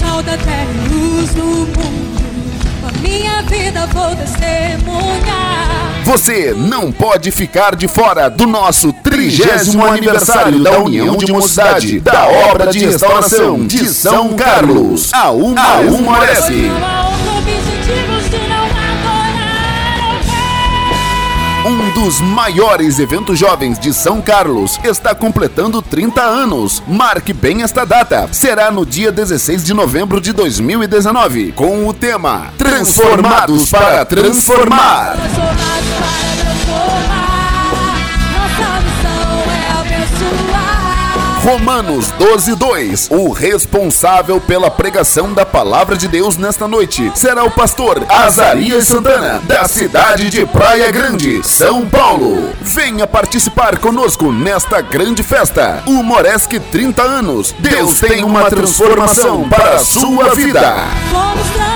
sal da terra e luz do mundo. A minha vida vou testemunhar. Você não pode ficar de fora do nosso trigésimo aniversário da União de Mocidade da obra de restauração de São Carlos. A uma, a uma uma Um dos maiores eventos jovens de São Carlos está completando 30 anos. Marque bem esta data. Será no dia 16 de novembro de 2019, com o tema Transformados para Transformar. Romanos 12, 2. O responsável pela pregação da palavra de Deus nesta noite será o pastor Azarias Santana, da cidade de Praia Grande, São Paulo. Venha participar conosco nesta grande festa. O Moresque 30 anos. Deus tem uma transformação para a sua vida. Fomos transformados,